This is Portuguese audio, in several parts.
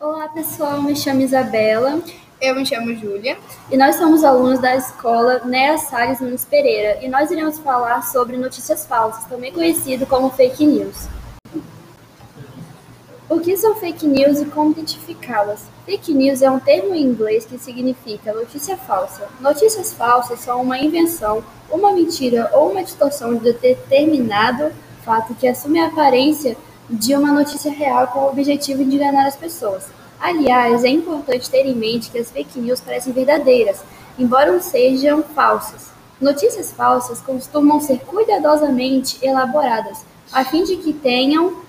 Olá pessoal, me chamo Isabela. Eu me chamo Júlia. E nós somos alunos da escola Nea Salles Nunes Pereira e nós iremos falar sobre notícias falsas, também conhecido como fake news. O que são fake news e como identificá-las? Fake news é um termo em inglês que significa notícia falsa. Notícias falsas são uma invenção, uma mentira ou uma distorção de determinado fato que assume a aparência de uma notícia real com o objetivo de enganar as pessoas. Aliás, é importante ter em mente que as fake news parecem verdadeiras, embora sejam falsas. Notícias falsas costumam ser cuidadosamente elaboradas, a fim de que tenham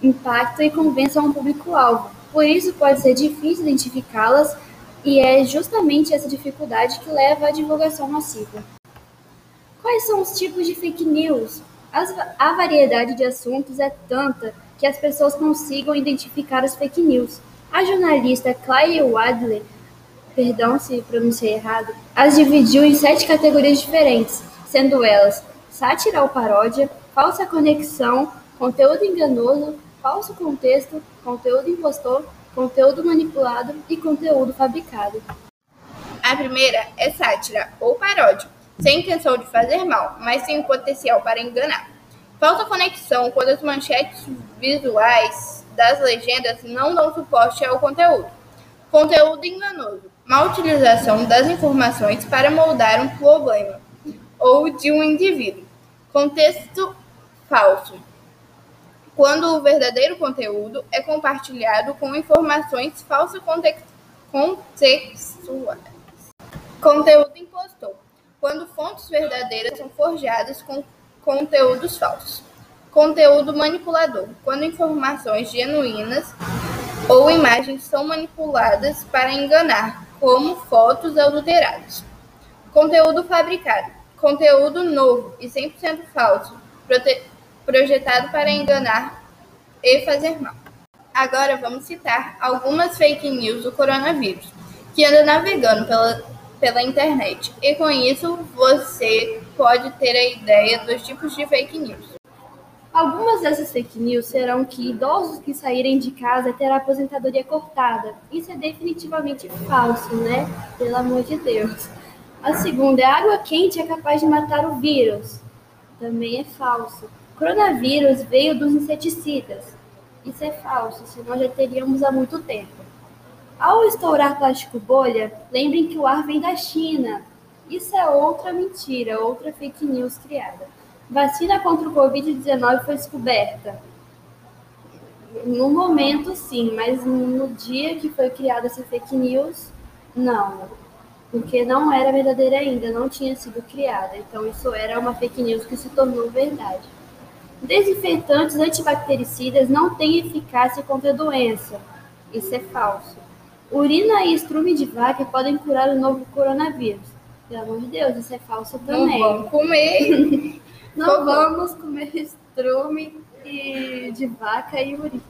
impacto e convençam o público-alvo. Por isso, pode ser difícil identificá-las, e é justamente essa dificuldade que leva à divulgação massiva. Quais são os tipos de fake news? As, a variedade de assuntos é tanta que as pessoas consigam identificar as fake news. A jornalista Claire Wadley, perdão se pronunciei errado, as dividiu em sete categorias diferentes, sendo elas sátira ou paródia, falsa conexão, conteúdo enganoso, falso contexto, conteúdo impostor, conteúdo manipulado e conteúdo fabricado. A primeira é sátira ou paródia sem intenção de fazer mal, mas tem o potencial para enganar. Falta conexão quando as manchetes visuais das legendas não dão suporte ao conteúdo. Conteúdo enganoso. Má utilização das informações para moldar um problema ou de um indivíduo. Contexto falso. Quando o verdadeiro conteúdo é compartilhado com informações falsas contextuais. Conteúdo impostor verdadeiras são forjadas com conteúdos falsos. Conteúdo manipulador, quando informações genuínas ou imagens são manipuladas para enganar, como fotos adulteradas. Conteúdo fabricado, conteúdo novo e 100% falso, projetado para enganar e fazer mal. Agora vamos citar algumas fake news do coronavírus, que anda navegando pela pela internet. E com isso você pode ter a ideia dos tipos de fake news. Algumas dessas fake news serão que idosos que saírem de casa terão aposentadoria cortada. Isso é definitivamente falso, né? Pelo amor de Deus. A segunda é água quente é capaz de matar o vírus. Também é falso. Coronavírus veio dos inseticidas. Isso é falso, senão já teríamos há muito tempo. Ao estourar plástico bolha, lembrem que o ar vem da China. Isso é outra mentira, outra fake news criada. Vacina contra o Covid-19 foi descoberta. No momento, sim, mas no dia que foi criada essa fake news, não. Porque não era verdadeira ainda, não tinha sido criada. Então, isso era uma fake news que se tornou verdade. Desinfetantes antibactericidas não têm eficácia contra a doença. Isso é falso. Urina e estrume de vaca podem curar o novo coronavírus. Pelo amor de Deus, isso é falso também. Não vamos comer. Não vamos comer estrume de vaca e urina.